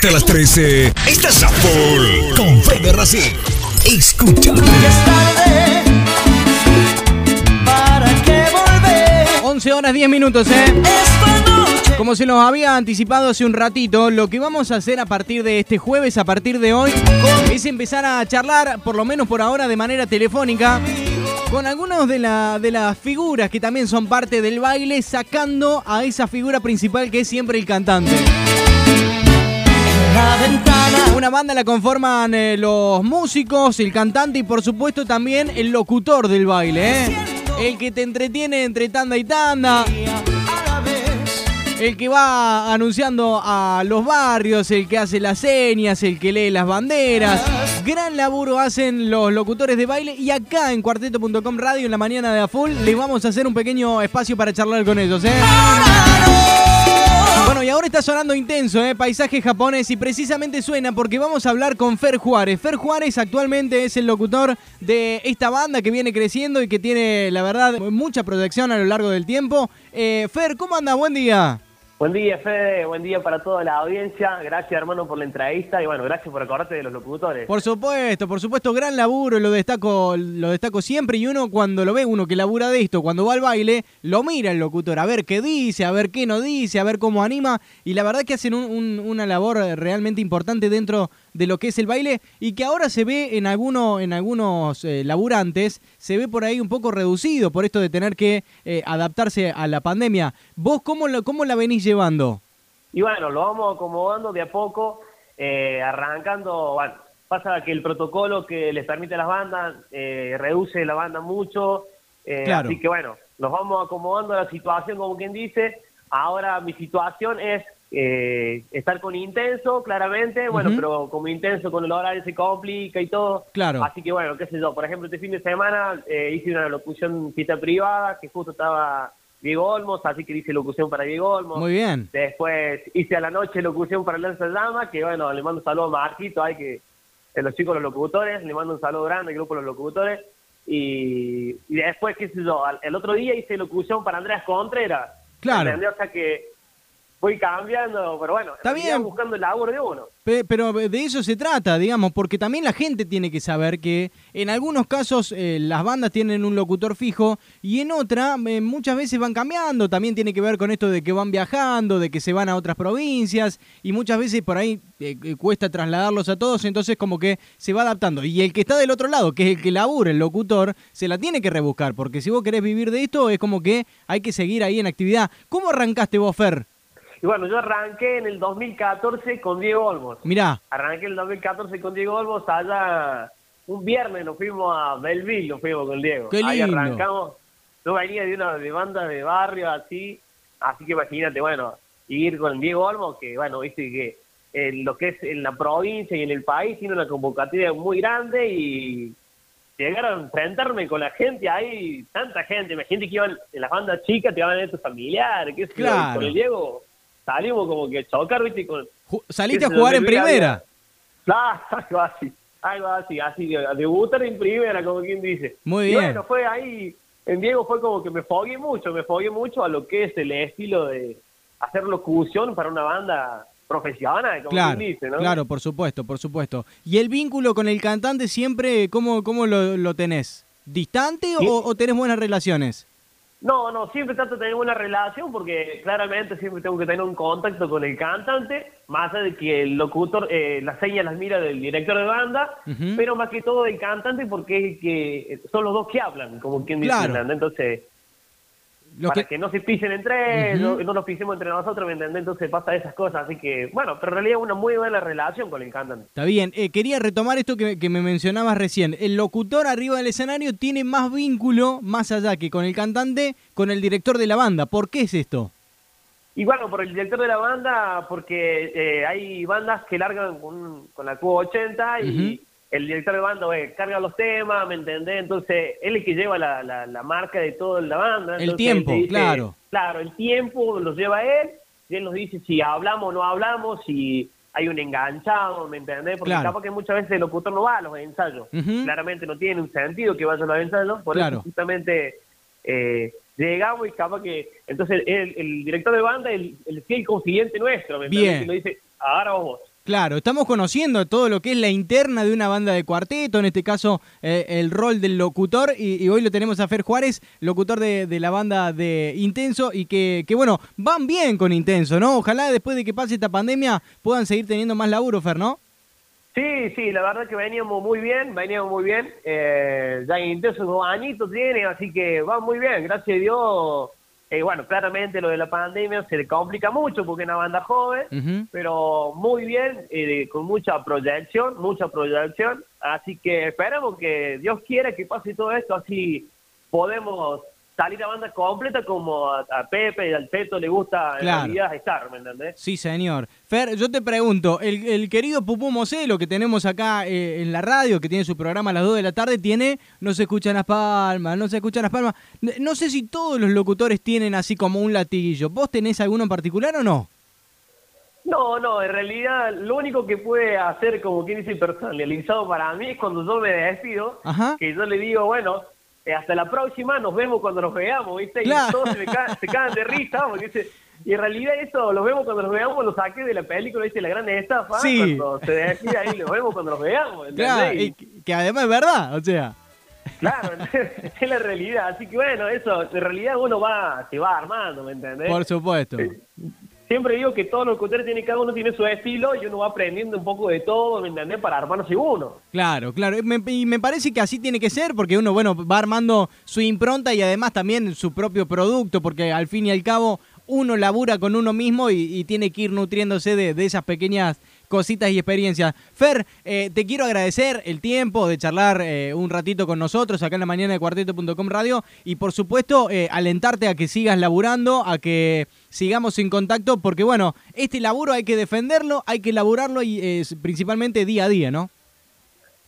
Hasta las 13. Estás a full con Fede Racing. Escucha. Ya es tarde. ¿Para qué volver? 11 horas 10 minutos, ¿eh? Esta noche. Como se nos había anticipado hace un ratito, lo que vamos a hacer a partir de este jueves, a partir de hoy, es empezar a charlar, por lo menos por ahora, de manera telefónica, con algunas de, la- de las figuras que también son parte del baile, sacando a esa figura principal que es siempre el cantante. La ventana. Una banda la conforman eh, los músicos, el cantante y por supuesto también el locutor del baile, ¿eh? El que te entretiene entre tanda y tanda. El que va anunciando a los barrios, el que hace las señas, el que lee las banderas. Gran laburo hacen los locutores de baile y acá en cuarteto.com radio en la mañana de A Full les vamos a hacer un pequeño espacio para charlar con ellos, ¿eh? Está sonando intenso, ¿eh? Paisaje japonés y precisamente suena porque vamos a hablar con Fer Juárez. Fer Juárez actualmente es el locutor de esta banda que viene creciendo y que tiene, la verdad, mucha proyección a lo largo del tiempo. Eh, Fer, ¿cómo anda? Buen día. Buen día, Fede. Buen día para toda la audiencia. Gracias, hermano, por la entrevista. Y bueno, gracias por acordarte de los locutores. Por supuesto, por supuesto, gran laburo, lo destaco, lo destaco siempre y uno cuando lo ve, uno que labura de esto, cuando va al baile, lo mira el locutor, a ver qué dice, a ver qué no dice, a ver cómo anima, y la verdad que hacen un- un- una labor realmente importante dentro de lo que es el baile y que ahora se ve en, alguno, en algunos eh, laburantes, se ve por ahí un poco reducido por esto de tener que eh, adaptarse a la pandemia. ¿Vos cómo, lo- cómo la venís llevando? Y bueno, lo vamos acomodando de a poco, eh, arrancando. Bueno, pasa que el protocolo que les permite a las bandas eh, reduce la banda mucho. Claro. Así que bueno, nos vamos acomodando a la situación, como quien dice. Ahora mi situación es eh, estar con intenso, claramente. Bueno, pero como intenso con el horario se complica y todo. Claro. Así que bueno, qué sé yo. Por ejemplo, este fin de semana eh, hice una locución cita privada que justo estaba Diego Olmos, así que hice locución para Diego Olmos. Muy bien. Después hice a la noche locución para Lanza Llama, que bueno, le mando un saludo a Marquito, hay que, los chicos los locutores, le mando un saludo grande al grupo de los locutores. Y, y después, qué sé yo, al- el otro día hice locución para Andrés Contreras. Claro. O sea que voy cambiando, pero bueno, Está bien. buscando el laburo de uno. Pe- Pero de eso se trata, digamos, porque también la gente tiene que saber que en algunos casos eh, las bandas tienen un locutor fijo y en otra eh, muchas veces van cambiando. También tiene que ver con esto de que van viajando, de que se van a otras provincias y muchas veces por ahí eh, cuesta trasladarlos a todos, entonces como que se va adaptando. Y el que está del otro lado, que es el que labura, el locutor, se la tiene que rebuscar, porque si vos querés vivir de esto es como que hay que seguir ahí en actividad. ¿Cómo arrancaste vos, Fer? Y bueno, yo arranqué en el 2014 con Diego Olmos. Mirá, Arranqué en el 2014 con Diego Olmos, allá un viernes nos fuimos a Belleville, nos fuimos con Diego. Qué Ahí arrancamos. Yo venía de una de banda de barrio así, así que imagínate, bueno, ir con Diego Olmos, que bueno, viste que en lo que es en la provincia y en el país tiene una convocatoria muy grande y llegar a enfrentarme con la gente ahí, tanta gente, imagínate que iban en las bandas chicas, te iban a ver tus familiares, qué sé Claro. con el Diego salimos como que a chocar, viste, con, saliste a jugar en 2000 había- primera. Claro, algo así, algo así, así, de- debutar en primera, como quien dice. Muy Y bien. bueno, fue ahí, en Diego fue como que me fogué mucho, me fogué mucho a lo que es el estilo de hacer locución para una banda profesional, como Claro, quien dice, ¿no? claro, por supuesto, por supuesto. ¿Y el vínculo con el cantante siempre, cómo, cómo lo, lo tenés? ¿Distante Sí. o, o tenés buenas relaciones? No, no, siempre trato de tener una relación porque claramente siempre tengo que tener un contacto con el cantante, más allá de que el locutor eh, las señas las mira del director de banda, pero más que todo del cantante porque es que son los dos que hablan, como quien dice, Claro. ¿entendés? Entonces, Lo para que- que... no se pisen entre ellos, no nos pisemos entre nosotros, ¿me entendés? Entonces pasa esas cosas, así que, bueno, pero en realidad una muy buena relación con el cantante. Está bien, Eh, quería retomar esto que, que me mencionabas recién. El locutor arriba del escenario tiene más vínculo, más allá que con el cantante, con el director de la banda. ¿Por qué es esto? Y bueno, por el director de la banda, porque eh, hay bandas que largan con, con la Q80 y. el director de banda eh, carga los temas, ¿me entendés? Entonces, él es el que lleva la, la, la marca de toda la banda. El tiempo, dice- claro. Claro, el tiempo lo lleva él y él nos dice si hablamos o no hablamos, si hay un enganchado, ¿me entendés? Porque Claro. capaz que muchas veces el locutor no va a los ensayos. Claramente no tiene un sentido que vaya a los ensayos, por Claro. eso justamente eh, llegamos y capaz que... Entonces el, el director de banda es el, el fiel confidente nuestro, ¿me entendés? Bien. Y nos dice, ahora vos. Claro, estamos conociendo todo lo que es la interna de una banda de cuarteto, en este caso eh, el rol del locutor, y, hoy lo tenemos a Fer Juárez, locutor de, de la banda de Intenso, y que, que, bueno, van bien con Intenso, ¿no? Ojalá después de que pase esta pandemia puedan seguir teniendo más laburo, Fer, ¿no? Sí, sí, la verdad que veníamos muy bien, veníamos muy bien. Eh, ya en Intenso dos añitos tiene, así que va muy bien, gracias a Dios. Eh, bueno, claramente lo de la pandemia se le complica mucho porque es una banda joven, pero muy bien, eh, con mucha proyección, mucha proyección. Así que esperamos que Dios quiera que pase todo esto, así podemos salir a banda completa como a, a Pepe y al Teto le gusta en Claro. realidad estar, ¿me entendés? Sí, señor. Fer, yo te pregunto, el, el querido Pupú Moselo que tenemos acá eh, en la radio, que tiene su programa a las 2 de la tarde, tiene No se escuchan las palmas, no se escuchan las palmas. No sé si todos los locutores tienen así como un latiguillo. ¿Vos tenés alguno en particular o no? No, no, en realidad lo único que puede hacer, como quien dice, personalizado para mí es cuando yo me despido, Ajá. que yo le digo, bueno, eh, hasta la próxima, nos vemos cuando nos veamos, ¿viste? Claro. Y todos se, ca- se cagan de risa, porque dice, y en realidad eso, los vemos cuando nos veamos, lo saqué de la película, ¿viste? La gran estafa, Sí. cuando se despide ahí, los vemos cuando nos veamos, ¿entendés? Claro, Y- que además es verdad, o sea. Claro, es la realidad, así que bueno, eso, en realidad uno va, se va armando, ¿me entendés? Por supuesto. Siempre digo que todos los locutores tienen, cada uno tiene su estilo y uno va aprendiendo un poco de todo, ¿me entendés? Para armarse uno. Claro, claro. Me, y me parece que así tiene que ser, porque uno, bueno, va armando su impronta y además también su propio producto, porque al fin y al cabo uno labura con uno mismo y, y tiene que ir nutriéndose de, de esas pequeñas cositas y experiencias. Fer, eh, te quiero agradecer el tiempo de charlar eh, un ratito con nosotros acá en la mañana de cuarteto.com radio y por supuesto eh, alentarte a que sigas laburando, a que sigamos en contacto, porque bueno, este laburo hay que defenderlo, hay que laburarlo y principalmente día a día, ¿no?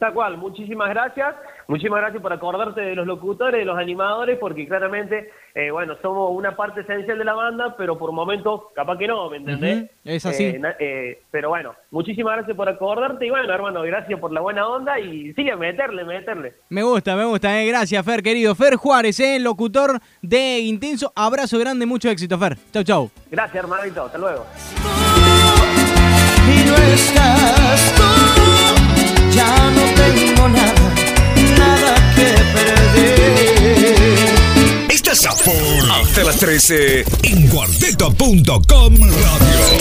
Tal cual, muchísimas gracias. Muchísimas gracias por acordarte de los locutores, de los animadores, porque claramente, eh, bueno, somos una parte esencial de la banda, pero por momentos capaz que no, ¿me entendés? Es así. Eh, eh, pero bueno, muchísimas gracias por acordarte y bueno, hermano, gracias por la buena onda y sigue, meterle, meterle. Me gusta, me gusta, gracias Fer, querido. Fer Juárez, eh, locutor de Intenso. Abrazo grande, mucho éxito, Fer. Chau, chau. Gracias, hermanito, hasta luego. 13 en cuarteto.com radio.